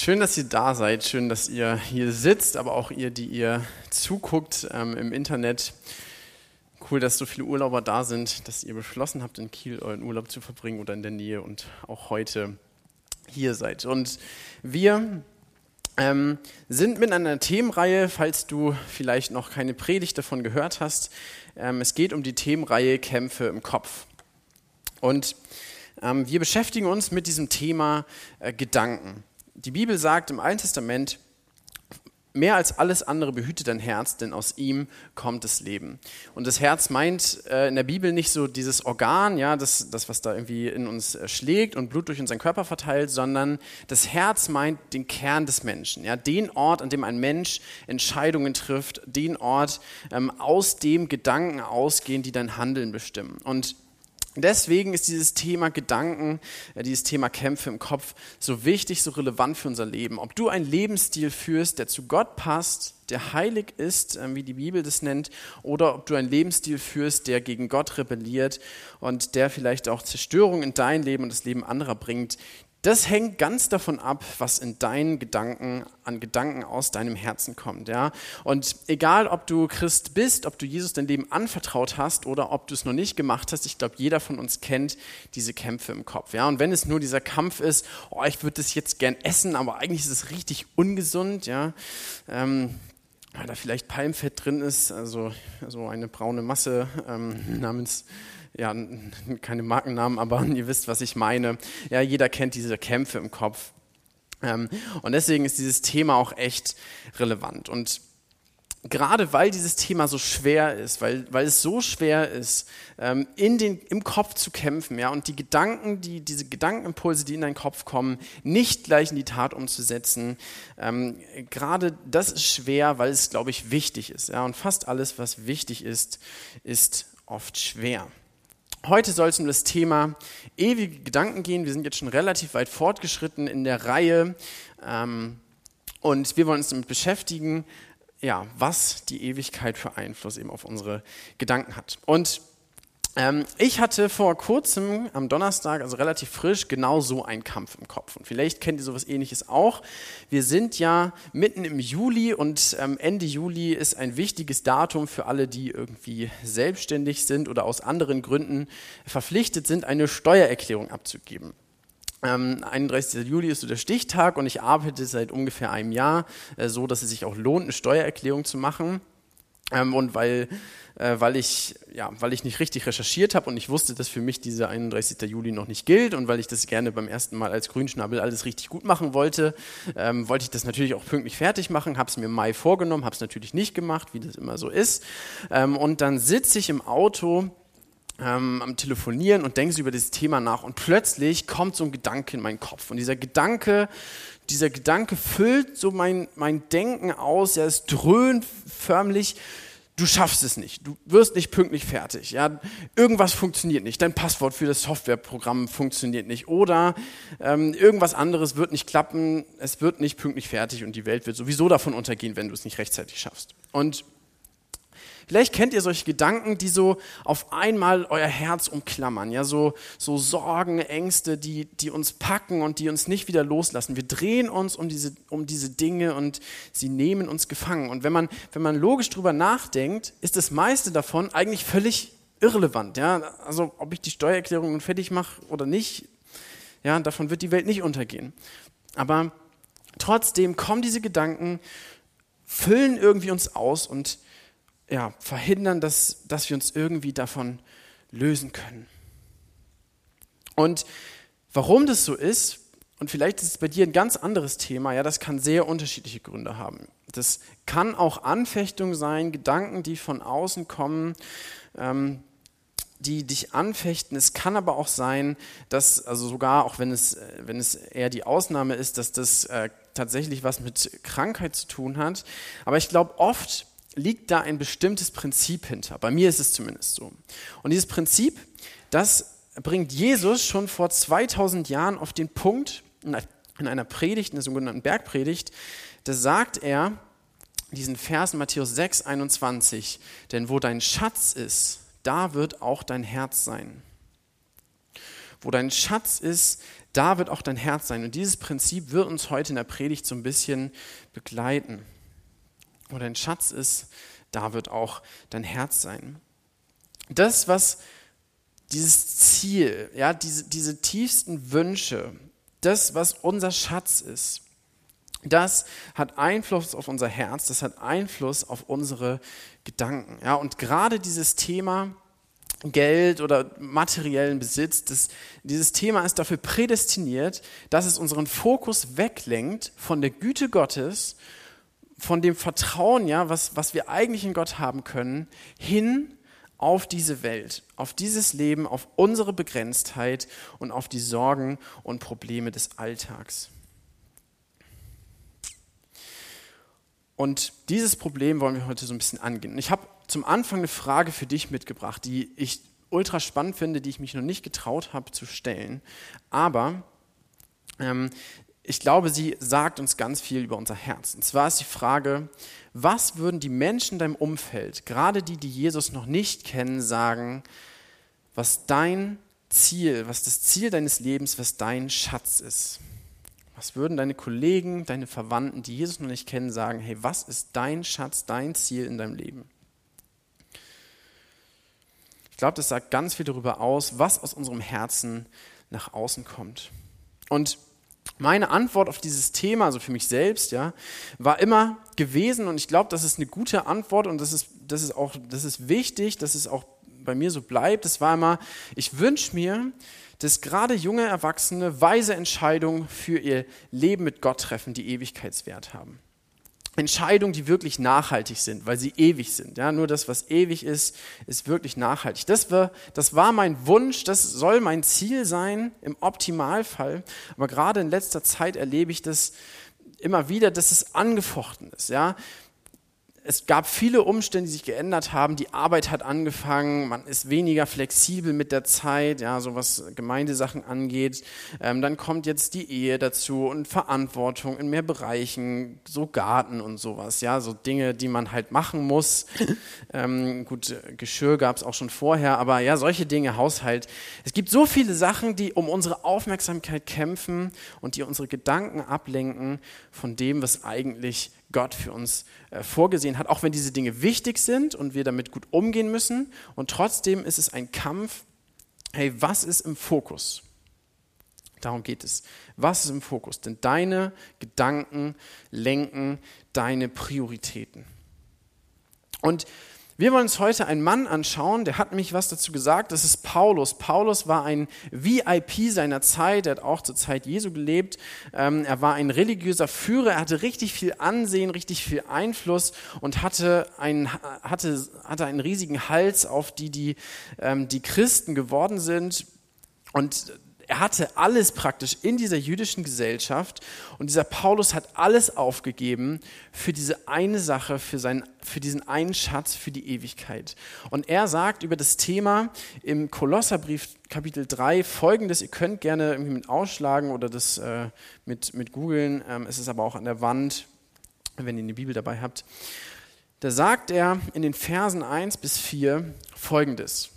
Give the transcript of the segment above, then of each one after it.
Schön, dass ihr da seid, schön, dass ihr hier sitzt, aber auch ihr, die ihr zuguckt ähm, im Internet. Cool, dass so viele Urlauber da sind, dass ihr beschlossen habt, in Kiel euren Urlaub zu verbringen oder in der Nähe und auch heute hier seid. Und wir ähm, sind mit einer Themenreihe, falls du vielleicht noch keine Predigt davon gehört hast. Ähm, es geht um die Themenreihe Kämpfe im Kopf. Und ähm, wir beschäftigen uns mit diesem Thema äh, Gedanken. Die Bibel sagt im Alten Testament, mehr als alles andere behüte dein Herz, denn aus ihm kommt das Leben. Und das Herz meint äh, in der Bibel nicht so dieses Organ, ja, das, das, was da irgendwie in uns äh, schlägt und Blut durch unseren Körper verteilt, sondern das Herz meint den Kern des Menschen, ja, den Ort, an dem ein Mensch Entscheidungen trifft, den Ort, ähm, aus dem Gedanken ausgehen, die dein Handeln bestimmen. Und Deswegen ist dieses Thema Gedanken, äh, dieses Thema Kämpfe im Kopf so wichtig, so relevant für unser Leben. Ob du einen Lebensstil führst, der zu Gott passt, der heilig ist, äh, wie die Bibel das nennt, oder ob du einen Lebensstil führst, der gegen Gott rebelliert und der vielleicht auch Zerstörung in dein Leben und das Leben anderer bringt, das hängt ganz davon ab, was in deinen Gedanken, an Gedanken aus deinem Herzen kommt. Ja? Und egal, ob du Christ bist, ob du Jesus dein Leben anvertraut hast oder ob du es noch nicht gemacht hast, ich glaube, jeder von uns kennt diese Kämpfe im Kopf. Ja? Und wenn es nur dieser Kampf ist, oh, ich würde das jetzt gern essen, aber eigentlich ist es richtig ungesund, ja, ähm, weil da vielleicht Palmfett drin ist, also so eine braune Masse ähm, namens ja, keine Markennamen, aber ihr wisst, was ich meine. Ja, jeder kennt diese Kämpfe im Kopf. Ähm, und deswegen ist dieses Thema auch echt relevant. Und gerade weil dieses Thema so schwer ist, weil, weil es so schwer ist, ähm, in den, im Kopf zu kämpfen, ja, und die Gedanken, die, diese Gedankenimpulse, die in deinen Kopf kommen, nicht gleich in die Tat umzusetzen, ähm, gerade das ist schwer, weil es, glaube ich, wichtig ist, ja, und fast alles, was wichtig ist, ist oft schwer. Heute soll es um das Thema ewige Gedanken gehen. Wir sind jetzt schon relativ weit fortgeschritten in der Reihe ähm, und wir wollen uns damit beschäftigen, ja, was die Ewigkeit für Einfluss eben auf unsere Gedanken hat. Und ich hatte vor kurzem am Donnerstag, also relativ frisch, genau so einen Kampf im Kopf. Und vielleicht kennt ihr sowas ähnliches auch. Wir sind ja mitten im Juli und ähm, Ende Juli ist ein wichtiges Datum für alle, die irgendwie selbstständig sind oder aus anderen Gründen verpflichtet sind, eine Steuererklärung abzugeben. Ähm, 31. Juli ist so der Stichtag und ich arbeite seit ungefähr einem Jahr äh, so, dass es sich auch lohnt, eine Steuererklärung zu machen. Ähm, und weil, äh, weil, ich, ja, weil ich nicht richtig recherchiert habe und ich wusste, dass für mich dieser 31. Juli noch nicht gilt und weil ich das gerne beim ersten Mal als Grünschnabel alles richtig gut machen wollte, ähm, wollte ich das natürlich auch pünktlich fertig machen, habe es mir im Mai vorgenommen, habe es natürlich nicht gemacht, wie das immer so ist. Ähm, und dann sitze ich im Auto ähm, am Telefonieren und denke über dieses Thema nach und plötzlich kommt so ein Gedanke in meinen Kopf und dieser Gedanke dieser Gedanke füllt so mein, mein Denken aus, ja, es dröhnt förmlich, du schaffst es nicht, du wirst nicht pünktlich fertig, ja, irgendwas funktioniert nicht, dein Passwort für das Softwareprogramm funktioniert nicht oder ähm, irgendwas anderes wird nicht klappen, es wird nicht pünktlich fertig und die Welt wird sowieso davon untergehen, wenn du es nicht rechtzeitig schaffst. Und Vielleicht kennt ihr solche Gedanken, die so auf einmal euer Herz umklammern, ja, so, so Sorgen, Ängste, die, die uns packen und die uns nicht wieder loslassen. Wir drehen uns um diese, um diese Dinge und sie nehmen uns gefangen. Und wenn man, wenn man logisch drüber nachdenkt, ist das meiste davon eigentlich völlig irrelevant, ja. Also, ob ich die Steuererklärung nun fertig mache oder nicht, ja, davon wird die Welt nicht untergehen. Aber trotzdem kommen diese Gedanken, füllen irgendwie uns aus und ja, verhindern, dass, dass wir uns irgendwie davon lösen können. Und warum das so ist, und vielleicht ist es bei dir ein ganz anderes Thema, ja, das kann sehr unterschiedliche Gründe haben. Das kann auch Anfechtung sein, Gedanken, die von außen kommen, ähm, die dich anfechten. Es kann aber auch sein, dass, also sogar auch wenn es, wenn es eher die Ausnahme ist, dass das äh, tatsächlich was mit Krankheit zu tun hat. Aber ich glaube, oft liegt da ein bestimmtes Prinzip hinter. Bei mir ist es zumindest so. Und dieses Prinzip, das bringt Jesus schon vor 2000 Jahren auf den Punkt in einer Predigt, in der sogenannten Bergpredigt. Da sagt er diesen Vers in Matthäus 6, 21, denn wo dein Schatz ist, da wird auch dein Herz sein. Wo dein Schatz ist, da wird auch dein Herz sein. Und dieses Prinzip wird uns heute in der Predigt so ein bisschen begleiten. Wo dein Schatz ist, da wird auch dein Herz sein. Das, was dieses Ziel, ja, diese, diese tiefsten Wünsche, das, was unser Schatz ist, das hat Einfluss auf unser Herz, das hat Einfluss auf unsere Gedanken. Ja, und gerade dieses Thema Geld oder materiellen Besitz, das, dieses Thema ist dafür prädestiniert, dass es unseren Fokus weglenkt von der Güte Gottes, von dem Vertrauen, ja, was, was wir eigentlich in Gott haben können, hin auf diese Welt, auf dieses Leben, auf unsere Begrenztheit und auf die Sorgen und Probleme des Alltags. Und dieses Problem wollen wir heute so ein bisschen angehen. Ich habe zum Anfang eine Frage für dich mitgebracht, die ich ultra spannend finde, die ich mich noch nicht getraut habe zu stellen. Aber ähm, ich glaube, sie sagt uns ganz viel über unser Herz. Und zwar ist die Frage, was würden die Menschen in deinem Umfeld, gerade die, die Jesus noch nicht kennen, sagen, was dein Ziel, was das Ziel deines Lebens, was dein Schatz ist? Was würden deine Kollegen, deine Verwandten, die Jesus noch nicht kennen, sagen, hey, was ist dein Schatz, dein Ziel in deinem Leben? Ich glaube, das sagt ganz viel darüber aus, was aus unserem Herzen nach außen kommt. Und meine Antwort auf dieses Thema, also für mich selbst, ja, war immer gewesen, und ich glaube, das ist eine gute Antwort und das ist, das ist auch, das ist wichtig, dass es auch bei mir so bleibt. Das war immer, ich wünsche mir, dass gerade junge Erwachsene weise Entscheidungen für ihr Leben mit Gott treffen, die Ewigkeitswert haben. Entscheidungen, die wirklich nachhaltig sind, weil sie ewig sind. Ja, nur das, was ewig ist, ist wirklich nachhaltig. Das war, das war mein Wunsch, das soll mein Ziel sein im Optimalfall. Aber gerade in letzter Zeit erlebe ich das immer wieder, dass es angefochten ist. Ja, es gab viele Umstände, die sich geändert haben. Die Arbeit hat angefangen, man ist weniger flexibel mit der Zeit, ja, so was Gemeindesachen angeht. Ähm, dann kommt jetzt die Ehe dazu und Verantwortung in mehr Bereichen, so Garten und sowas, ja, so Dinge, die man halt machen muss. ähm, gut, Geschirr gab es auch schon vorher, aber ja, solche Dinge, Haushalt. Es gibt so viele Sachen, die um unsere Aufmerksamkeit kämpfen und die unsere Gedanken ablenken von dem, was eigentlich Gott für uns äh, vorgesehen hat, auch wenn diese Dinge wichtig sind und wir damit gut umgehen müssen. Und trotzdem ist es ein Kampf, hey, was ist im Fokus? Darum geht es. Was ist im Fokus? Denn deine Gedanken lenken deine Prioritäten. Und wir wollen uns heute einen Mann anschauen, der hat nämlich was dazu gesagt. Das ist Paulus. Paulus war ein VIP seiner Zeit. Er hat auch zur Zeit Jesu gelebt. Ähm, er war ein religiöser Führer. Er hatte richtig viel Ansehen, richtig viel Einfluss und hatte einen, hatte, hatte einen riesigen Hals auf die, die, ähm, die Christen geworden sind. Und er hatte alles praktisch in dieser jüdischen Gesellschaft und dieser Paulus hat alles aufgegeben für diese eine Sache, für, seinen, für diesen einen Schatz, für die Ewigkeit. Und er sagt über das Thema im Kolosserbrief Kapitel 3 folgendes, ihr könnt gerne irgendwie mit ausschlagen oder das äh, mit, mit googeln, ähm, es ist aber auch an der Wand, wenn ihr eine Bibel dabei habt. Da sagt er in den Versen 1 bis 4 folgendes.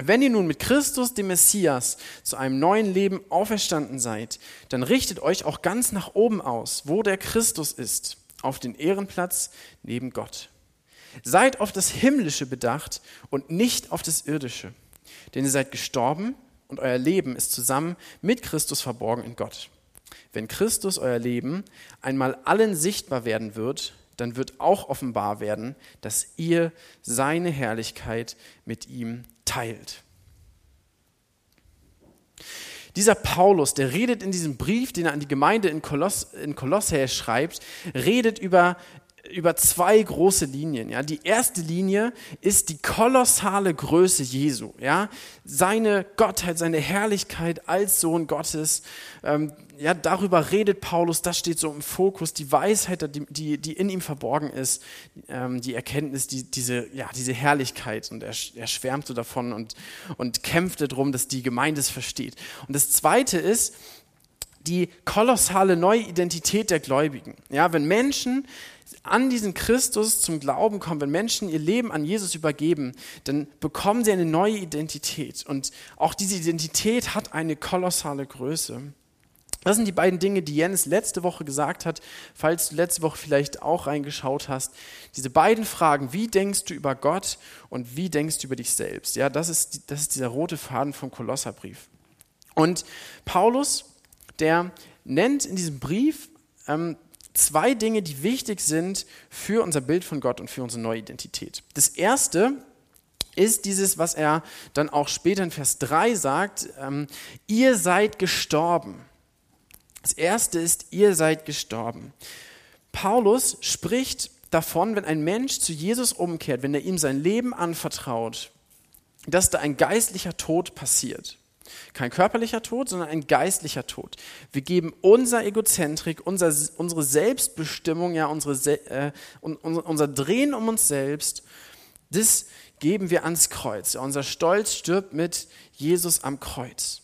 Wenn ihr nun mit Christus, dem Messias, zu einem neuen Leben auferstanden seid, dann richtet euch auch ganz nach oben aus, wo der Christus ist, auf den Ehrenplatz neben Gott. Seid auf das Himmlische bedacht und nicht auf das Irdische, denn ihr seid gestorben und euer Leben ist zusammen mit Christus verborgen in Gott. Wenn Christus euer Leben einmal allen sichtbar werden wird, dann wird auch offenbar werden, dass ihr seine Herrlichkeit mit ihm teilt. Dieser Paulus, der redet in diesem Brief, den er an die Gemeinde in, Koloss, in Kolossä schreibt, redet über, über zwei große Linien. Ja. Die erste Linie ist die kolossale Größe Jesu. Ja. Seine Gottheit, seine Herrlichkeit als Sohn Gottes. Ähm, ja, darüber redet Paulus, das steht so im Fokus, die Weisheit, die, die, die in ihm verborgen ist, ähm, die Erkenntnis, die, diese, ja, diese Herrlichkeit. Und er, er schwärmt so davon und, und kämpft darum, dass die Gemeinde es versteht. Und das Zweite ist, die kolossale neue Identität der Gläubigen. Ja, wenn Menschen an diesen Christus zum Glauben kommen, wenn Menschen ihr Leben an Jesus übergeben, dann bekommen sie eine neue Identität. Und auch diese Identität hat eine kolossale Größe. Das sind die beiden Dinge, die Jens letzte Woche gesagt hat, falls du letzte Woche vielleicht auch reingeschaut hast. Diese beiden Fragen, wie denkst du über Gott und wie denkst du über dich selbst? Ja, das ist, das ist dieser rote Faden vom Kolosserbrief. Und Paulus, der nennt in diesem Brief ähm, zwei Dinge, die wichtig sind für unser Bild von Gott und für unsere neue Identität. Das erste ist dieses, was er dann auch später in Vers 3 sagt, ähm, ihr seid gestorben. Das erste ist, ihr seid gestorben. Paulus spricht davon, wenn ein Mensch zu Jesus umkehrt, wenn er ihm sein Leben anvertraut, dass da ein geistlicher Tod passiert. Kein körperlicher Tod, sondern ein geistlicher Tod. Wir geben unser Egozentrik, unser, unsere Selbstbestimmung, ja, unsere, äh, unser, unser Drehen um uns selbst, das geben wir ans Kreuz. Ja, unser Stolz stirbt mit Jesus am Kreuz.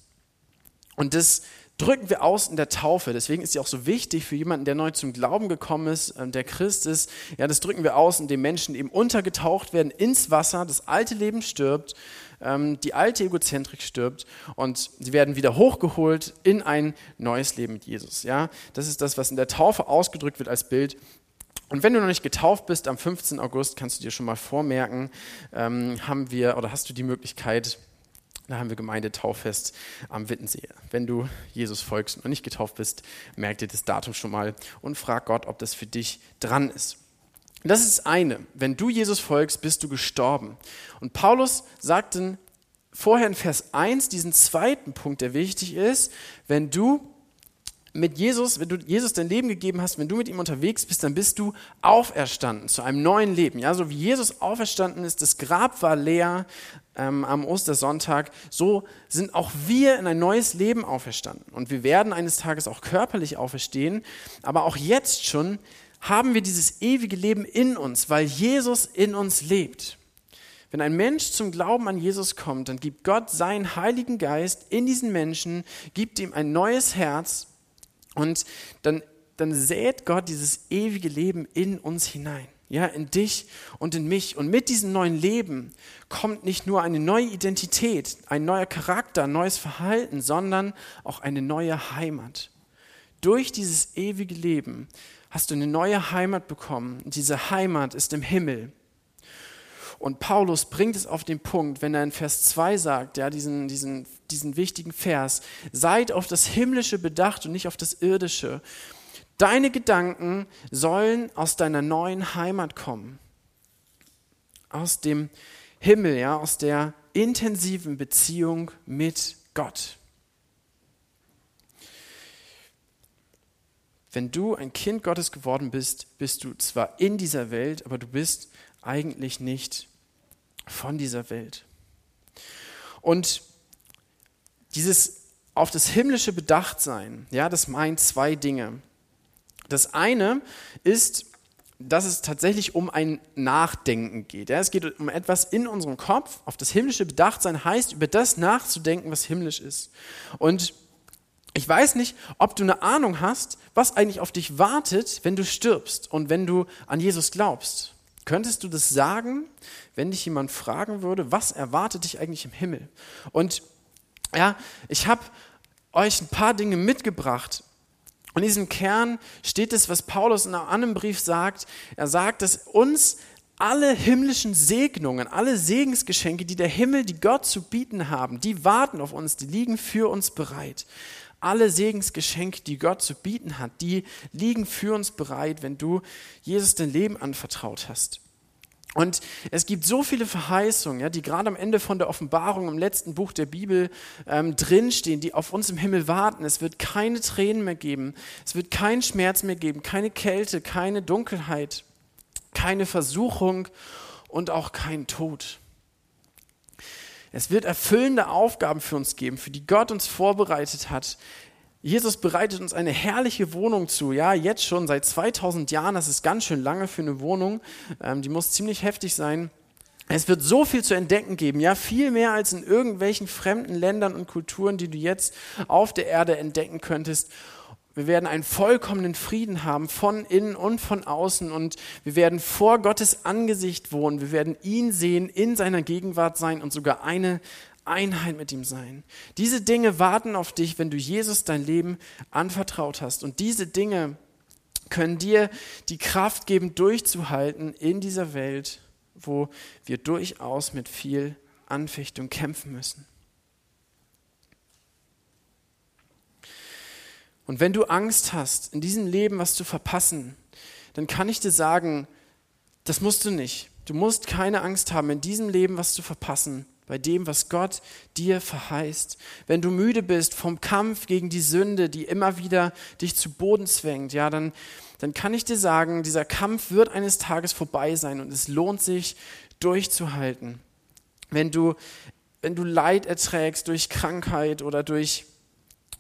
Und das drücken wir aus in der Taufe. Deswegen ist sie auch so wichtig für jemanden, der neu zum Glauben gekommen ist, äh, der Christ ist. Ja, das drücken wir aus, indem Menschen eben untergetaucht werden ins Wasser, das alte Leben stirbt ähm, die alte Egozentrik stirbt und sie werden wieder hochgeholt in ein neues Leben mit Jesus. Ja? Das ist das, was in der Taufe ausgedrückt wird als Bild. Und wenn du noch nicht getauft bist, am 15. August kannst du dir schon mal vormerken, ähm, haben wir oder hast du die Möglichkeit, da haben wir Gemeindetauffest am Wittensee. Wenn du Jesus folgst und noch nicht getauft bist, merk dir das Datum schon mal und frag Gott, ob das für dich dran ist. Das ist eine. Wenn du Jesus folgst, bist du gestorben. Und Paulus sagt dann vorher in Vers 1 diesen zweiten Punkt, der wichtig ist. Wenn du mit Jesus, wenn du Jesus dein Leben gegeben hast, wenn du mit ihm unterwegs bist, dann bist du auferstanden zu einem neuen Leben. Ja, so wie Jesus auferstanden ist, das Grab war leer ähm, am Ostersonntag, so sind auch wir in ein neues Leben auferstanden. Und wir werden eines Tages auch körperlich auferstehen, aber auch jetzt schon haben wir dieses ewige Leben in uns, weil Jesus in uns lebt. Wenn ein Mensch zum Glauben an Jesus kommt, dann gibt Gott seinen Heiligen Geist in diesen Menschen, gibt ihm ein neues Herz und dann, dann sät Gott dieses ewige Leben in uns hinein. Ja, in dich und in mich. Und mit diesem neuen Leben kommt nicht nur eine neue Identität, ein neuer Charakter, ein neues Verhalten, sondern auch eine neue Heimat. Durch dieses ewige Leben hast du eine neue Heimat bekommen. Diese Heimat ist im Himmel. Und Paulus bringt es auf den Punkt, wenn er in Vers 2 sagt, ja, diesen, diesen, diesen wichtigen Vers, seid auf das Himmlische bedacht und nicht auf das Irdische. Deine Gedanken sollen aus deiner neuen Heimat kommen. Aus dem Himmel, ja, aus der intensiven Beziehung mit Gott. Wenn du ein Kind Gottes geworden bist, bist du zwar in dieser Welt, aber du bist eigentlich nicht von dieser Welt. Und dieses auf das himmlische Bedachtsein, ja, das meint zwei Dinge. Das eine ist, dass es tatsächlich um ein Nachdenken geht. Ja, es geht um etwas in unserem Kopf. Auf das himmlische Bedachtsein heißt, über das nachzudenken, was himmlisch ist. Und ich weiß nicht, ob du eine Ahnung hast, was eigentlich auf dich wartet, wenn du stirbst und wenn du an Jesus glaubst. Könntest du das sagen, wenn dich jemand fragen würde, was erwartet dich eigentlich im Himmel? Und ja, ich habe euch ein paar Dinge mitgebracht. In diesem Kern steht es, was Paulus in einem anderen Brief sagt. Er sagt, dass uns alle himmlischen Segnungen, alle Segensgeschenke, die der Himmel, die Gott zu bieten haben, die warten auf uns, die liegen für uns bereit alle Segensgeschenke, die Gott zu bieten hat, die liegen für uns bereit, wenn du Jesus dein Leben anvertraut hast. Und es gibt so viele Verheißungen, ja, die gerade am Ende von der Offenbarung im letzten Buch der Bibel ähm, drinstehen, die auf uns im Himmel warten. Es wird keine Tränen mehr geben, es wird keinen Schmerz mehr geben, keine Kälte, keine Dunkelheit, keine Versuchung und auch kein Tod. Es wird erfüllende Aufgaben für uns geben, für die Gott uns vorbereitet hat. Jesus bereitet uns eine herrliche Wohnung zu. Ja, jetzt schon seit 2000 Jahren. Das ist ganz schön lange für eine Wohnung. Ähm, die muss ziemlich heftig sein. Es wird so viel zu entdecken geben, ja, viel mehr als in irgendwelchen fremden Ländern und Kulturen, die du jetzt auf der Erde entdecken könntest. Wir werden einen vollkommenen Frieden haben von innen und von außen und wir werden vor Gottes Angesicht wohnen. Wir werden ihn sehen, in seiner Gegenwart sein und sogar eine Einheit mit ihm sein. Diese Dinge warten auf dich, wenn du Jesus dein Leben anvertraut hast. Und diese Dinge können dir die Kraft geben, durchzuhalten in dieser Welt, wo wir durchaus mit viel Anfechtung kämpfen müssen. Und wenn du Angst hast, in diesem Leben was zu verpassen, dann kann ich dir sagen, das musst du nicht. Du musst keine Angst haben, in diesem Leben was zu verpassen, bei dem, was Gott dir verheißt. Wenn du müde bist vom Kampf gegen die Sünde, die immer wieder dich zu Boden zwängt, ja, dann, dann kann ich dir sagen, dieser Kampf wird eines Tages vorbei sein und es lohnt sich, durchzuhalten. Wenn du, wenn du Leid erträgst durch Krankheit oder durch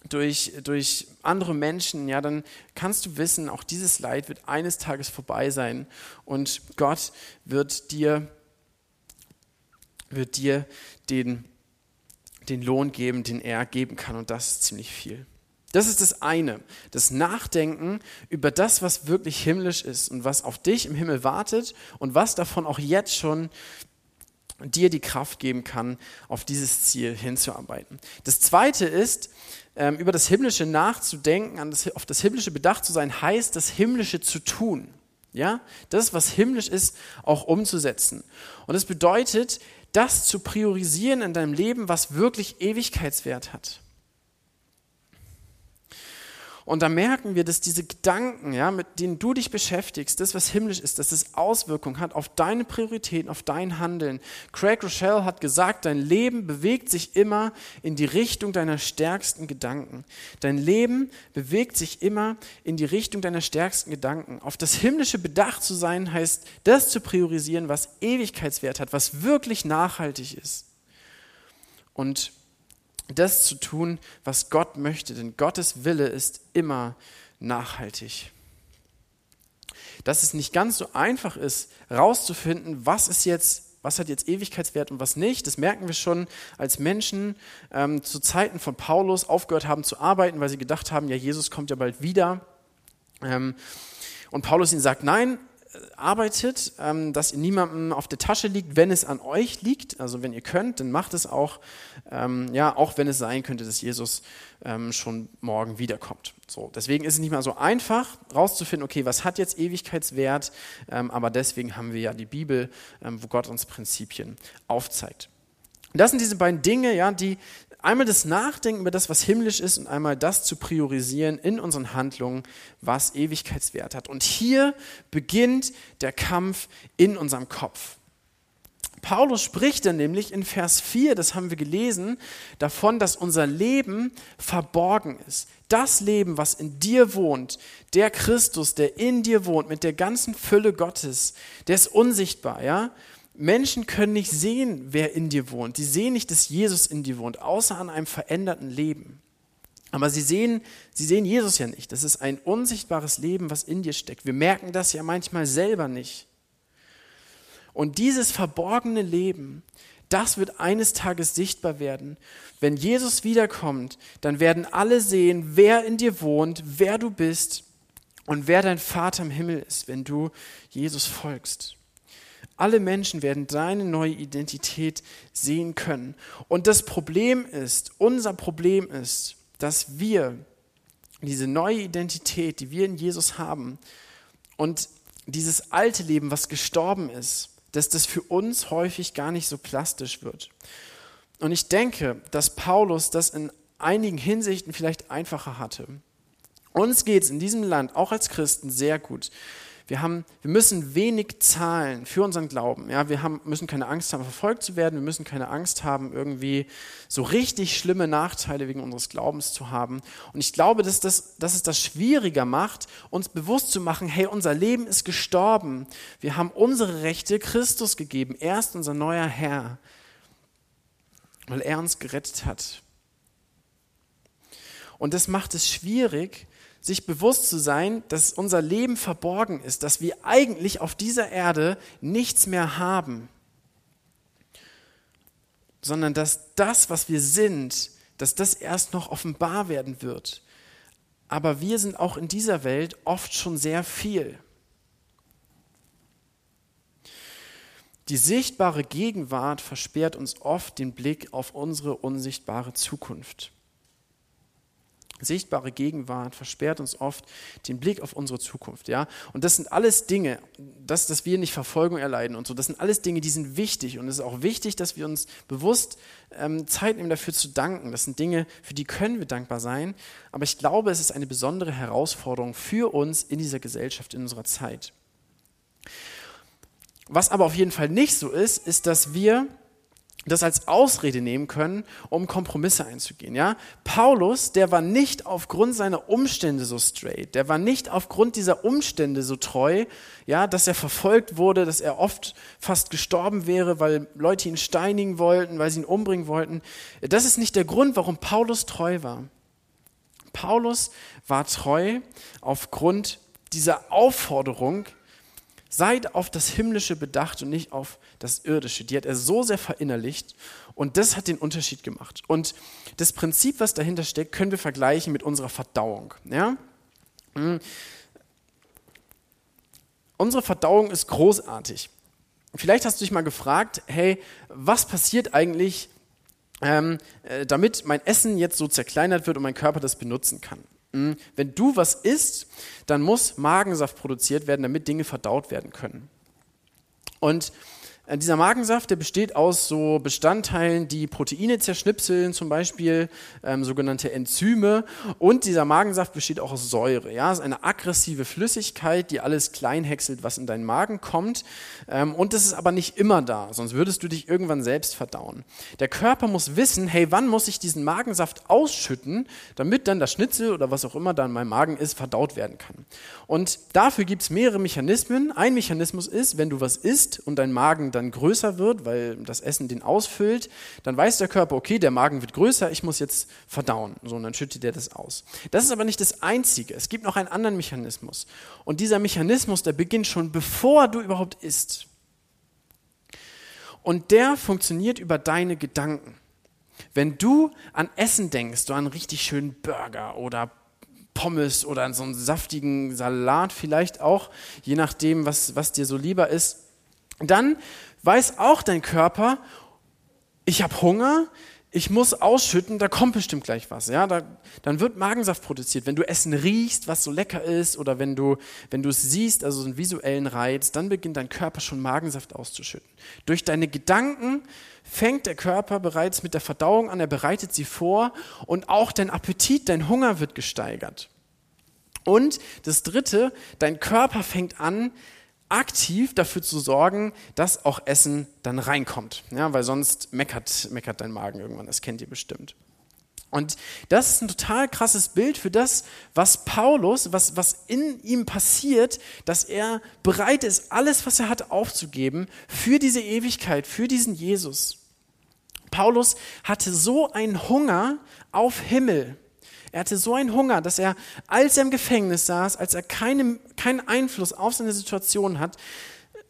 durch, durch andere Menschen, ja, dann kannst du wissen, auch dieses Leid wird eines Tages vorbei sein und Gott wird dir, wird dir den, den Lohn geben, den er geben kann und das ist ziemlich viel. Das ist das eine, das Nachdenken über das, was wirklich himmlisch ist und was auf dich im Himmel wartet und was davon auch jetzt schon dir die Kraft geben kann, auf dieses Ziel hinzuarbeiten. Das zweite ist, ähm, über das Himmlische nachzudenken, an das, auf das Himmlische bedacht zu sein, heißt, das Himmlische zu tun. Ja, das, was himmlisch ist, auch umzusetzen. Und das bedeutet, das zu priorisieren in deinem Leben, was wirklich Ewigkeitswert hat. Und da merken wir, dass diese Gedanken, ja, mit denen du dich beschäftigst, das, was himmlisch ist, dass es Auswirkungen hat auf deine Prioritäten, auf dein Handeln. Craig Rochelle hat gesagt, dein Leben bewegt sich immer in die Richtung deiner stärksten Gedanken. Dein Leben bewegt sich immer in die Richtung deiner stärksten Gedanken. Auf das Himmlische bedacht zu sein, heißt, das zu priorisieren, was Ewigkeitswert hat, was wirklich nachhaltig ist. Und das zu tun, was Gott möchte, denn Gottes Wille ist immer nachhaltig. Dass es nicht ganz so einfach ist, rauszufinden, was ist jetzt was hat jetzt Ewigkeitswert und was nicht. Das merken wir schon, als Menschen ähm, zu Zeiten von Paulus aufgehört haben zu arbeiten, weil sie gedacht haben, ja, Jesus kommt ja bald wieder. Ähm, und Paulus ihnen sagt, nein, arbeitet, ähm, dass ihr niemandem auf der Tasche liegt, wenn es an euch liegt. Also wenn ihr könnt, dann macht es auch, ähm, ja, auch wenn es sein könnte, dass Jesus ähm, schon morgen wiederkommt. So, deswegen ist es nicht mal so einfach, rauszufinden, okay, was hat jetzt Ewigkeitswert, aber deswegen haben wir ja die Bibel, wo Gott uns Prinzipien aufzeigt. Das sind diese beiden Dinge, ja, die einmal das Nachdenken über das, was himmlisch ist und einmal das zu priorisieren in unseren Handlungen, was Ewigkeitswert hat. Und hier beginnt der Kampf in unserem Kopf. Paulus spricht dann nämlich in Vers 4, das haben wir gelesen, davon, dass unser Leben verborgen ist. Das Leben, was in dir wohnt, der Christus, der in dir wohnt, mit der ganzen Fülle Gottes, der ist unsichtbar, ja? Menschen können nicht sehen, wer in dir wohnt. Sie sehen nicht, dass Jesus in dir wohnt, außer an einem veränderten Leben. Aber sie sehen, sie sehen Jesus ja nicht. Das ist ein unsichtbares Leben, was in dir steckt. Wir merken das ja manchmal selber nicht. Und dieses verborgene Leben, das wird eines Tages sichtbar werden. Wenn Jesus wiederkommt, dann werden alle sehen, wer in dir wohnt, wer du bist und wer dein Vater im Himmel ist, wenn du Jesus folgst. Alle Menschen werden deine neue Identität sehen können. Und das Problem ist, unser Problem ist, dass wir diese neue Identität, die wir in Jesus haben, und dieses alte Leben, was gestorben ist, dass das für uns häufig gar nicht so plastisch wird. Und ich denke, dass Paulus das in einigen Hinsichten vielleicht einfacher hatte. Uns geht es in diesem Land, auch als Christen, sehr gut. Wir, haben, wir müssen wenig zahlen für unseren Glauben. Ja, wir haben, müssen keine Angst haben, verfolgt zu werden. Wir müssen keine Angst haben, irgendwie so richtig schlimme Nachteile wegen unseres Glaubens zu haben. Und ich glaube, dass, das, dass es das schwieriger macht, uns bewusst zu machen, hey, unser Leben ist gestorben. Wir haben unsere Rechte Christus gegeben. Er ist unser neuer Herr, weil er uns gerettet hat. Und das macht es schwierig, sich bewusst zu sein, dass unser Leben verborgen ist, dass wir eigentlich auf dieser Erde nichts mehr haben, sondern dass das, was wir sind, dass das erst noch offenbar werden wird. aber wir sind auch in dieser Welt oft schon sehr viel. Die sichtbare Gegenwart versperrt uns oft den Blick auf unsere unsichtbare Zukunft. Sichtbare Gegenwart versperrt uns oft den Blick auf unsere Zukunft, ja. Und das sind alles Dinge, dass, dass wir nicht Verfolgung erleiden und so. Das sind alles Dinge, die sind wichtig. Und es ist auch wichtig, dass wir uns bewusst ähm, Zeit nehmen, dafür zu danken. Das sind Dinge, für die können wir dankbar sein. Aber ich glaube, es ist eine besondere Herausforderung für uns in dieser Gesellschaft, in unserer Zeit. Was aber auf jeden Fall nicht so ist, ist, dass wir das als Ausrede nehmen können, um Kompromisse einzugehen. Ja? Paulus, der war nicht aufgrund seiner Umstände so straight, der war nicht aufgrund dieser Umstände so treu, ja, dass er verfolgt wurde, dass er oft fast gestorben wäre, weil Leute ihn steinigen wollten, weil sie ihn umbringen wollten. Das ist nicht der Grund, warum Paulus treu war. Paulus war treu aufgrund dieser Aufforderung, Seid auf das Himmlische bedacht und nicht auf das Irdische. Die hat er so sehr verinnerlicht und das hat den Unterschied gemacht. Und das Prinzip, was dahinter steckt, können wir vergleichen mit unserer Verdauung. Ja? Hm. Unsere Verdauung ist großartig. Vielleicht hast du dich mal gefragt, hey, was passiert eigentlich, ähm, äh, damit mein Essen jetzt so zerkleinert wird und mein Körper das benutzen kann? Hm, wenn du was isst, dann muss Magensaft produziert werden, damit Dinge verdaut werden können. Und dieser Magensaft, der besteht aus so Bestandteilen, die Proteine zerschnipseln, zum Beispiel ähm, sogenannte Enzyme. Und dieser Magensaft besteht auch aus Säure. Ja, das ist eine aggressive Flüssigkeit, die alles klein häckselt, was in deinen Magen kommt. Ähm, und das ist aber nicht immer da, sonst würdest du dich irgendwann selbst verdauen. Der Körper muss wissen, hey, wann muss ich diesen Magensaft ausschütten, damit dann das Schnitzel oder was auch immer da in meinem Magen ist, verdaut werden kann. Und dafür gibt es mehrere Mechanismen. Ein Mechanismus ist, wenn du was isst und dein Magen dann größer wird, weil das Essen den ausfüllt, dann weiß der Körper, okay, der Magen wird größer, ich muss jetzt verdauen. So, und dann schüttet er das aus. Das ist aber nicht das Einzige. Es gibt noch einen anderen Mechanismus. Und dieser Mechanismus, der beginnt schon bevor du überhaupt isst. Und der funktioniert über deine Gedanken. Wenn du an Essen denkst, so an einen richtig schönen Burger oder Pommes oder an so einen saftigen Salat vielleicht auch, je nachdem, was, was dir so lieber ist, dann weiß auch dein Körper, ich habe Hunger, ich muss ausschütten, da kommt bestimmt gleich was. Ja? Da, dann wird Magensaft produziert. Wenn du Essen riechst, was so lecker ist, oder wenn du, wenn du es siehst, also so einen visuellen Reiz, dann beginnt dein Körper schon Magensaft auszuschütten. Durch deine Gedanken fängt der Körper bereits mit der Verdauung an, er bereitet sie vor und auch dein Appetit, dein Hunger wird gesteigert. Und das Dritte, dein Körper fängt an, aktiv dafür zu sorgen, dass auch Essen dann reinkommt. Ja, weil sonst meckert, meckert dein Magen irgendwann, das kennt ihr bestimmt. Und das ist ein total krasses Bild für das, was Paulus, was, was in ihm passiert, dass er bereit ist, alles, was er hat, aufzugeben für diese Ewigkeit, für diesen Jesus. Paulus hatte so einen Hunger auf Himmel, er hatte so einen Hunger, dass er, als er im Gefängnis saß, als er keine, keinen Einfluss auf seine Situation hat,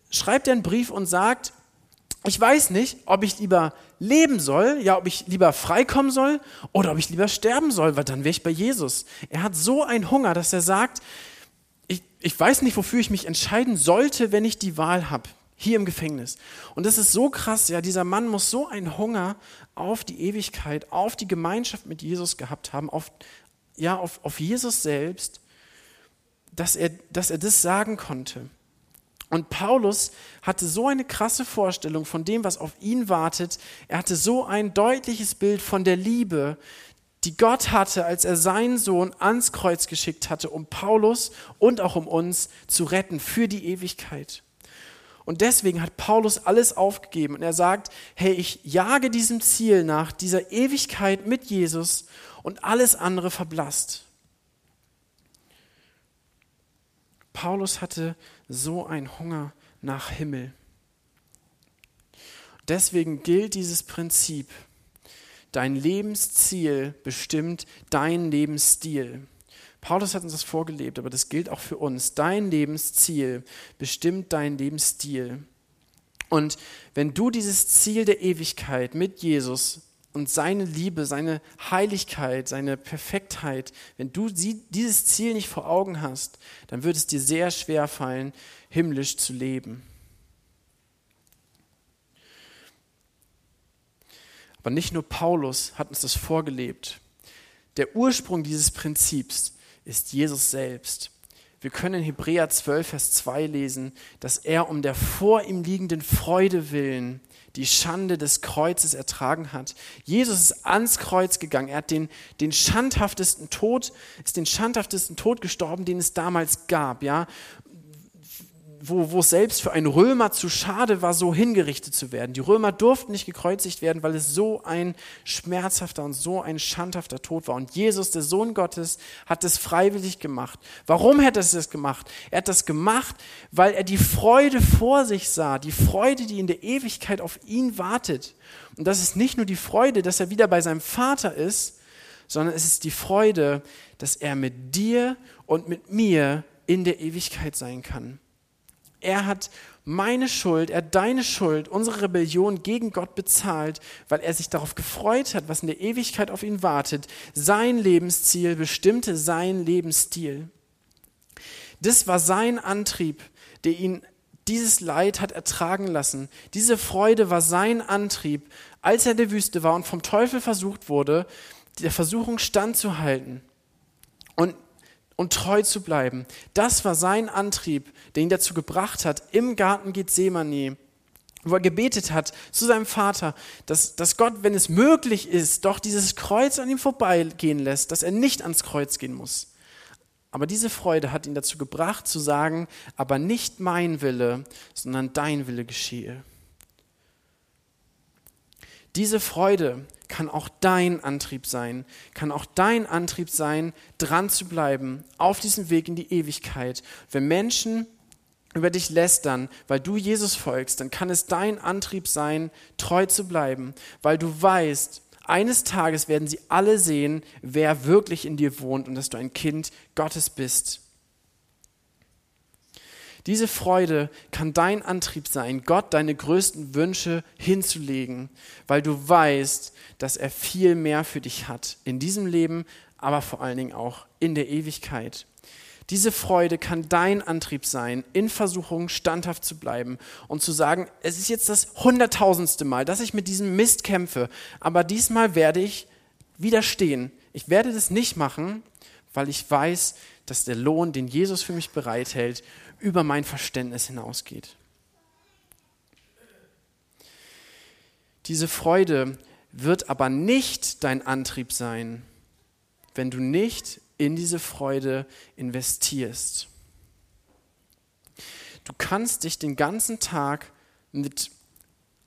schreibt er einen Brief und sagt, ich weiß nicht, ob ich lieber leben soll, ja, ob ich lieber freikommen soll oder ob ich lieber sterben soll, weil dann wäre ich bei Jesus. Er hat so einen Hunger, dass er sagt, ich, ich weiß nicht, wofür ich mich entscheiden sollte, wenn ich die Wahl habe hier im Gefängnis. Und das ist so krass, ja, dieser Mann muss so einen Hunger auf die Ewigkeit, auf die Gemeinschaft mit Jesus gehabt haben, auf, ja, auf, auf Jesus selbst, dass er, dass er das sagen konnte. Und Paulus hatte so eine krasse Vorstellung von dem, was auf ihn wartet. Er hatte so ein deutliches Bild von der Liebe, die Gott hatte, als er seinen Sohn ans Kreuz geschickt hatte, um Paulus und auch um uns zu retten für die Ewigkeit. Und deswegen hat Paulus alles aufgegeben und er sagt, hey, ich jage diesem Ziel nach, dieser Ewigkeit mit Jesus und alles andere verblasst. Paulus hatte so einen Hunger nach Himmel. Deswegen gilt dieses Prinzip. Dein Lebensziel bestimmt dein Lebensstil. Paulus hat uns das vorgelebt, aber das gilt auch für uns. Dein Lebensziel bestimmt dein Lebensstil. Und wenn du dieses Ziel der Ewigkeit mit Jesus und seine Liebe, seine Heiligkeit, seine Perfektheit, wenn du dieses Ziel nicht vor Augen hast, dann wird es dir sehr schwer fallen, himmlisch zu leben. Aber nicht nur Paulus hat uns das vorgelebt. Der Ursprung dieses Prinzips ist Jesus selbst. Wir können in Hebräer 12, Vers 2 lesen, dass er um der vor ihm liegenden Freude willen die Schande des Kreuzes ertragen hat. Jesus ist ans Kreuz gegangen. Er hat den, den schandhaftesten Tod, ist den schandhaftesten Tod gestorben, den es damals gab, ja wo, wo selbst für einen Römer zu schade war, so hingerichtet zu werden. Die Römer durften nicht gekreuzigt werden, weil es so ein schmerzhafter und so ein schandhafter Tod war. Und Jesus, der Sohn Gottes, hat es freiwillig gemacht. Warum hat er das gemacht? Er hat das gemacht, weil er die Freude vor sich sah, die Freude, die in der Ewigkeit auf ihn wartet. Und das ist nicht nur die Freude, dass er wieder bei seinem Vater ist, sondern es ist die Freude, dass er mit dir und mit mir in der Ewigkeit sein kann. Er hat meine Schuld, er hat deine Schuld, unsere Rebellion gegen Gott bezahlt, weil er sich darauf gefreut hat, was in der Ewigkeit auf ihn wartet. Sein Lebensziel bestimmte sein Lebensstil. Das war sein Antrieb, der ihn dieses Leid hat ertragen lassen. Diese Freude war sein Antrieb, als er in der Wüste war und vom Teufel versucht wurde, der Versuchung standzuhalten. Und und treu zu bleiben. Das war sein Antrieb, der ihn dazu gebracht hat, im Garten Gethsemane, wo er gebetet hat zu seinem Vater, dass, dass Gott, wenn es möglich ist, doch dieses Kreuz an ihm vorbeigehen lässt, dass er nicht ans Kreuz gehen muss. Aber diese Freude hat ihn dazu gebracht zu sagen, aber nicht mein Wille, sondern dein Wille geschehe. Diese Freude kann auch dein Antrieb sein, kann auch dein Antrieb sein, dran zu bleiben auf diesem Weg in die Ewigkeit. Wenn Menschen über dich lästern, weil du Jesus folgst, dann kann es dein Antrieb sein, treu zu bleiben, weil du weißt, eines Tages werden sie alle sehen, wer wirklich in dir wohnt und dass du ein Kind Gottes bist. Diese Freude kann dein Antrieb sein, Gott deine größten Wünsche hinzulegen, weil du weißt, dass er viel mehr für dich hat in diesem Leben, aber vor allen Dingen auch in der Ewigkeit. Diese Freude kann dein Antrieb sein, in Versuchung standhaft zu bleiben und zu sagen, es ist jetzt das hunderttausendste Mal, dass ich mit diesem Mist kämpfe, aber diesmal werde ich widerstehen. Ich werde das nicht machen, weil ich weiß, dass der Lohn, den Jesus für mich bereithält, über mein Verständnis hinausgeht. Diese Freude wird aber nicht dein Antrieb sein, wenn du nicht in diese Freude investierst. Du kannst dich den ganzen Tag mit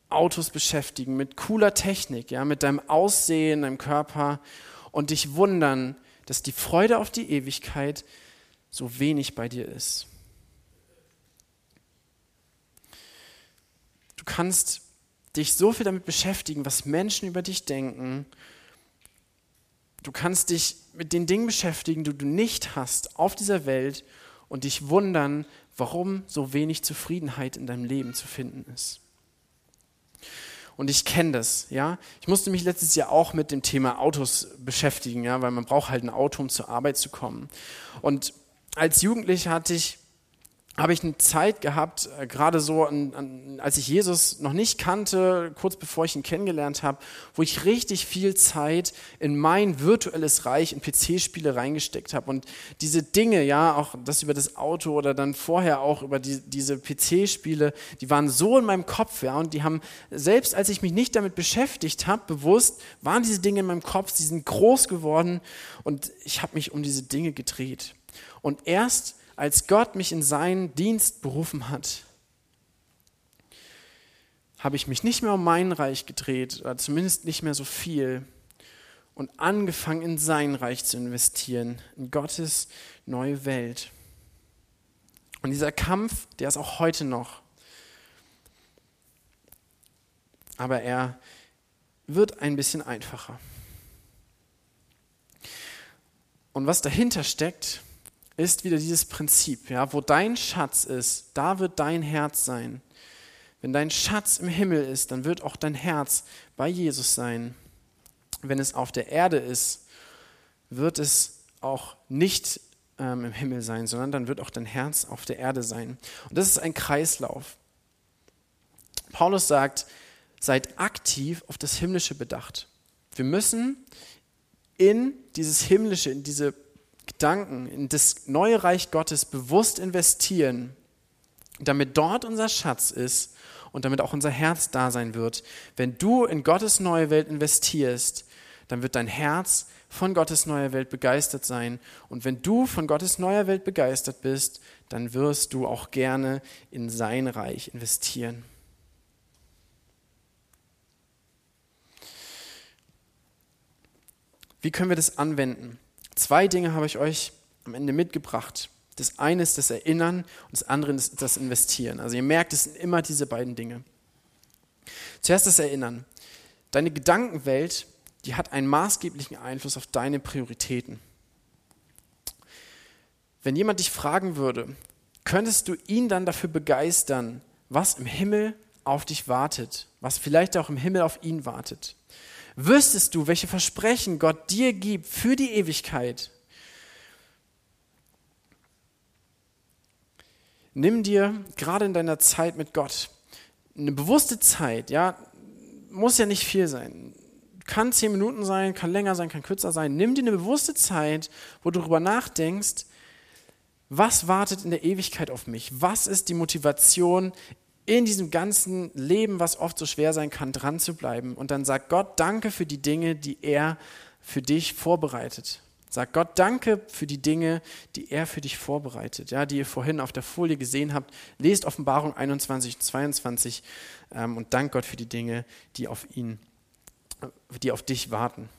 Autos beschäftigen, mit cooler Technik, ja, mit deinem Aussehen, deinem Körper und dich wundern, dass die Freude auf die Ewigkeit so wenig bei dir ist. Kannst dich so viel damit beschäftigen, was Menschen über dich denken. Du kannst dich mit den Dingen beschäftigen, die du nicht hast auf dieser Welt und dich wundern, warum so wenig Zufriedenheit in deinem Leben zu finden ist. Und ich kenne das, ja. Ich musste mich letztes Jahr auch mit dem Thema Autos beschäftigen, ja, weil man braucht halt ein Auto, um zur Arbeit zu kommen. Und als Jugendlicher hatte ich habe ich eine Zeit gehabt, äh, gerade so, an, an, als ich Jesus noch nicht kannte, kurz bevor ich ihn kennengelernt habe, wo ich richtig viel Zeit in mein virtuelles Reich in PC-Spiele reingesteckt habe. Und diese Dinge, ja, auch das über das Auto oder dann vorher auch über die, diese PC-Spiele, die waren so in meinem Kopf, ja, und die haben, selbst als ich mich nicht damit beschäftigt habe, bewusst, waren diese Dinge in meinem Kopf, die sind groß geworden und ich habe mich um diese Dinge gedreht. Und erst als Gott mich in seinen Dienst berufen hat, habe ich mich nicht mehr um mein Reich gedreht, oder zumindest nicht mehr so viel, und angefangen in sein Reich zu investieren, in Gottes neue Welt. Und dieser Kampf, der ist auch heute noch. Aber er wird ein bisschen einfacher. Und was dahinter steckt, ist wieder dieses Prinzip, ja, wo dein Schatz ist, da wird dein Herz sein. Wenn dein Schatz im Himmel ist, dann wird auch dein Herz bei Jesus sein. wenn es auf der Erde ist, wird es auch nicht ähm, im Himmel sein, sondern dann wird auch dein Herz auf der Erde sein. Und das ist ein Kreislauf. Paulus sagt, seid aktiv auf das Himmlische bedacht. Wir müssen in dieses Himmlische, in diese Gedanken, in das neue Reich Gottes bewusst investieren, damit dort unser Schatz ist und damit auch unser Herz da sein wird. Wenn du in Gottes neue Welt investierst, dann wird dein Herz von Gottes neuer Welt begeistert sein. Und wenn du von Gottes neuer Welt begeistert bist, dann wirst du auch gerne in sein Reich investieren. Wie können wir das anwenden? Zwei Dinge habe ich euch am Ende mitgebracht. Das eine ist das Erinnern und das andere ist das Investieren. Also ihr merkt, es sind immer diese beiden Dinge. Zuerst das Erinnern. Deine Gedankenwelt die hat einen maßgeblichen Einfluss auf deine Prioritäten. Wenn jemand dich fragen würde, könntest du ihn dann dafür begeistern, was im Himmel auf dich wartet, was vielleicht auch im Himmel auf ihn wartet? Wüsstest du, welche Versprechen Gott dir gibt für die Ewigkeit? Nimm dir gerade in deiner Zeit mit Gott eine bewusste Zeit, ja, muss ja nicht viel sein. Kann zehn Minuten sein, kann länger sein, kann kürzer sein. Nimm dir eine bewusste Zeit, wo du darüber nachdenkst, was wartet in der Ewigkeit auf mich? Was ist die Motivation in diesem ganzen Leben, was oft so schwer sein kann, dran zu bleiben? Und dann sag Gott Danke für die Dinge, die er für dich vorbereitet. Sag Gott Danke für die Dinge, die er für dich vorbereitet, ja, die ihr vorhin auf der Folie gesehen habt. Lest Offenbarung 21, 22 ähm, und dank Gott für die Dinge, die auf ihn die auf dich warten.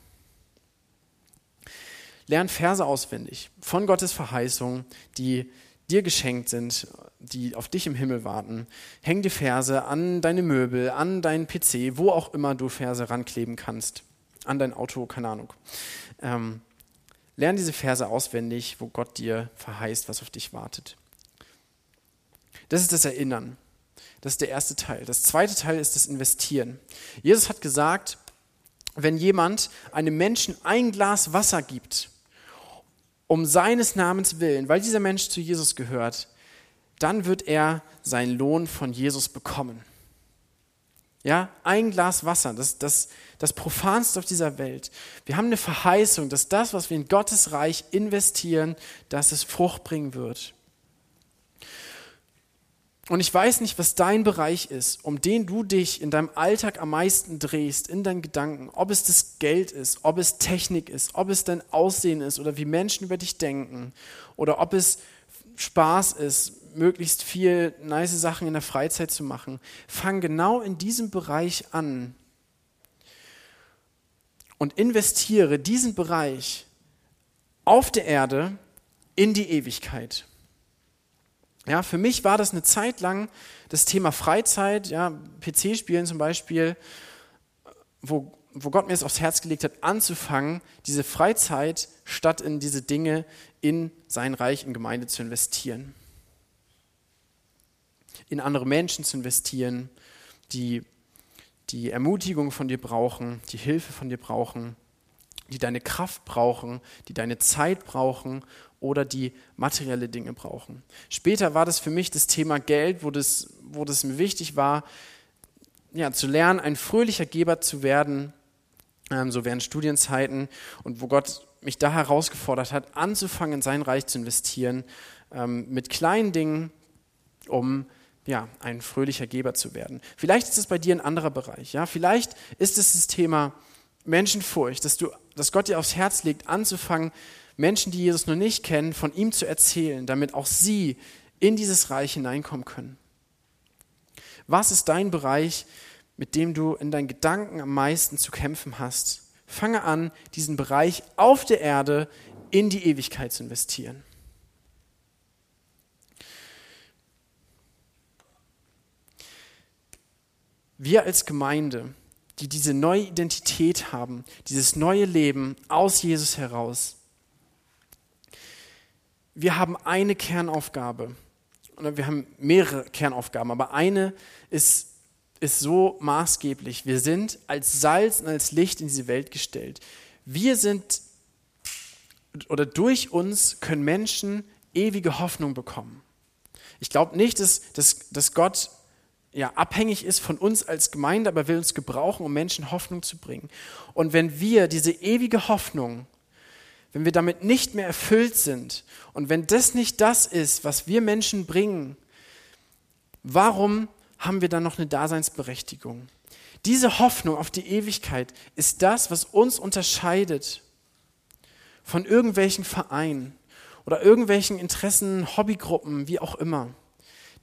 Lern Verse auswendig von Gottes Verheißung, die dir geschenkt sind, die auf dich im Himmel warten. Häng die Verse an deine Möbel, an deinen PC, wo auch immer du Verse rankleben kannst. An dein Auto, keine Ahnung. Ähm, lern diese Verse auswendig, wo Gott dir verheißt, was auf dich wartet. Das ist das Erinnern. Das ist der erste Teil. Das zweite Teil ist das Investieren. Jesus hat gesagt, wenn jemand einem Menschen ein Glas Wasser gibt, um seines Namens willen, weil dieser Mensch zu Jesus gehört, dann wird er seinen Lohn von Jesus bekommen. Ja, ein Glas Wasser, das, das, das Profanste auf dieser Welt. Wir haben eine Verheißung, dass das, was wir in Gottes Reich investieren, dass es Frucht bringen wird. Und ich weiß nicht, was dein Bereich ist, um den du dich in deinem Alltag am meisten drehst, in deinen Gedanken. Ob es das Geld ist, ob es Technik ist, ob es dein Aussehen ist oder wie Menschen über dich denken oder ob es Spaß ist, möglichst viel nice Sachen in der Freizeit zu machen. Fang genau in diesem Bereich an und investiere diesen Bereich auf der Erde in die Ewigkeit. Ja, für mich war das eine Zeit lang das Thema Freizeit, ja, PC-Spielen zum Beispiel, wo, wo Gott mir es aufs Herz gelegt hat, anzufangen, diese Freizeit statt in diese Dinge in sein Reich, in Gemeinde zu investieren. In andere Menschen zu investieren, die die Ermutigung von dir brauchen, die Hilfe von dir brauchen, die deine Kraft brauchen, die deine Zeit brauchen oder die materielle Dinge brauchen. Später war das für mich das Thema Geld, wo das, wo das mir wichtig war, ja, zu lernen, ein fröhlicher Geber zu werden, ähm, so während Studienzeiten und wo Gott mich da herausgefordert hat, anzufangen, in sein Reich zu investieren, ähm, mit kleinen Dingen, um ja, ein fröhlicher Geber zu werden. Vielleicht ist es bei dir ein anderer Bereich. Ja? Vielleicht ist es das Thema Menschenfurcht, dass, du, dass Gott dir aufs Herz legt, anzufangen, Menschen, die Jesus noch nicht kennen, von ihm zu erzählen, damit auch sie in dieses Reich hineinkommen können. Was ist dein Bereich, mit dem du in deinen Gedanken am meisten zu kämpfen hast? Fange an, diesen Bereich auf der Erde in die Ewigkeit zu investieren. Wir als Gemeinde, die diese neue Identität haben, dieses neue Leben aus Jesus heraus, wir haben eine Kernaufgabe. Oder wir haben mehrere Kernaufgaben, aber eine ist ist so maßgeblich. Wir sind als Salz und als Licht in diese Welt gestellt. Wir sind oder durch uns können Menschen ewige Hoffnung bekommen. Ich glaube nicht, dass, dass, dass Gott ja, abhängig ist von uns als Gemeinde, aber will uns gebrauchen, um Menschen Hoffnung zu bringen. Und wenn wir diese ewige Hoffnung, wenn wir damit nicht mehr erfüllt sind und wenn das nicht das ist, was wir Menschen bringen, warum haben wir dann noch eine Daseinsberechtigung? Diese Hoffnung auf die Ewigkeit ist das, was uns unterscheidet von irgendwelchen Vereinen oder irgendwelchen Interessen, Hobbygruppen, wie auch immer.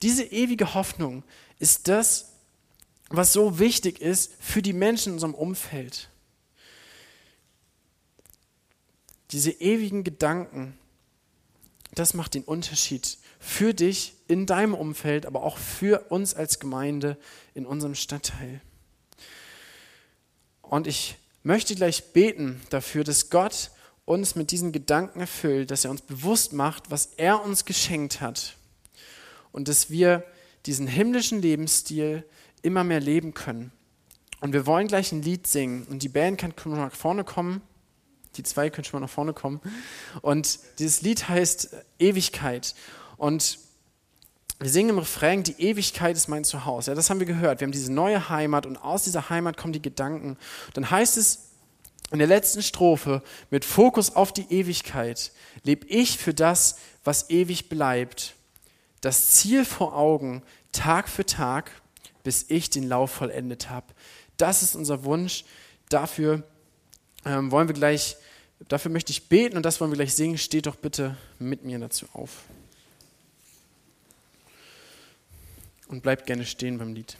Diese ewige Hoffnung ist das, was so wichtig ist für die Menschen in unserem Umfeld. Diese ewigen Gedanken, das macht den Unterschied für dich in deinem Umfeld, aber auch für uns als Gemeinde in unserem Stadtteil. Und ich möchte gleich beten dafür, dass Gott uns mit diesen Gedanken erfüllt, dass er uns bewusst macht, was er uns geschenkt hat und dass wir diesen himmlischen Lebensstil immer mehr leben können. Und wir wollen gleich ein Lied singen und die Band kann schon nach vorne kommen. Die zwei können schon mal nach vorne kommen. Und dieses Lied heißt Ewigkeit. Und wir singen im Refrain, die Ewigkeit ist mein Zuhause. Ja, das haben wir gehört. Wir haben diese neue Heimat und aus dieser Heimat kommen die Gedanken. Dann heißt es in der letzten Strophe mit Fokus auf die Ewigkeit, lebe ich für das, was ewig bleibt. Das Ziel vor Augen, Tag für Tag, bis ich den Lauf vollendet habe. Das ist unser Wunsch. Dafür ähm, wollen wir gleich, dafür möchte ich beten und das wollen wir gleich singen. Steht doch bitte mit mir dazu auf. Und bleibt gerne stehen beim Lied.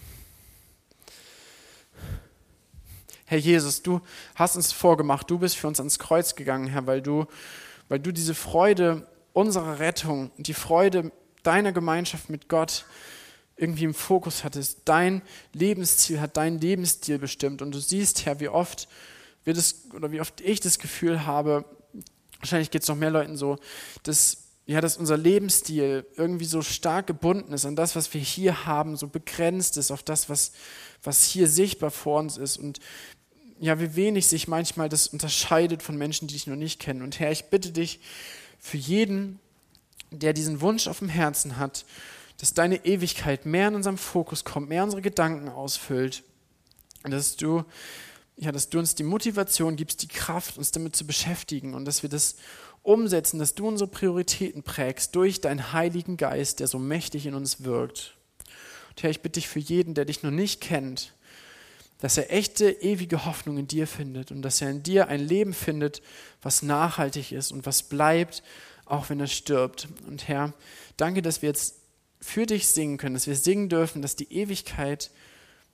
Herr Jesus, du hast uns vorgemacht, du bist für uns ans Kreuz gegangen, Herr, weil du, weil du diese Freude unserer Rettung, die Freude deiner Gemeinschaft mit Gott irgendwie im Fokus hattest. Dein Lebensziel hat deinen Lebensstil bestimmt. Und du siehst, Herr, wie oft wir das, oder wie oft ich das Gefühl habe, wahrscheinlich geht es noch mehr Leuten so, dass, ja, dass unser Lebensstil irgendwie so stark gebunden ist an das, was wir hier haben, so begrenzt ist auf das, was, was hier sichtbar vor uns ist. Und ja, wie wenig sich manchmal das unterscheidet von Menschen, die dich noch nicht kennen. Und Herr, ich bitte dich für jeden, der diesen Wunsch auf dem Herzen hat, dass deine Ewigkeit mehr in unserem Fokus kommt, mehr unsere Gedanken ausfüllt, dass du, ja, dass du uns die Motivation gibst, die Kraft, uns damit zu beschäftigen und dass wir das umsetzen, dass du unsere Prioritäten prägst durch deinen Heiligen Geist, der so mächtig in uns wirkt. Und Herr, ich bitte dich für jeden, der dich noch nicht kennt, dass er echte, ewige Hoffnung in dir findet und dass er in dir ein Leben findet, was nachhaltig ist und was bleibt auch wenn er stirbt. Und Herr, danke, dass wir jetzt für dich singen können, dass wir singen dürfen, dass die Ewigkeit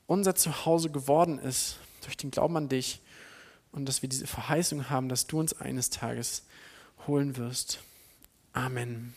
unser Zuhause geworden ist durch den Glauben an dich und dass wir diese Verheißung haben, dass du uns eines Tages holen wirst. Amen.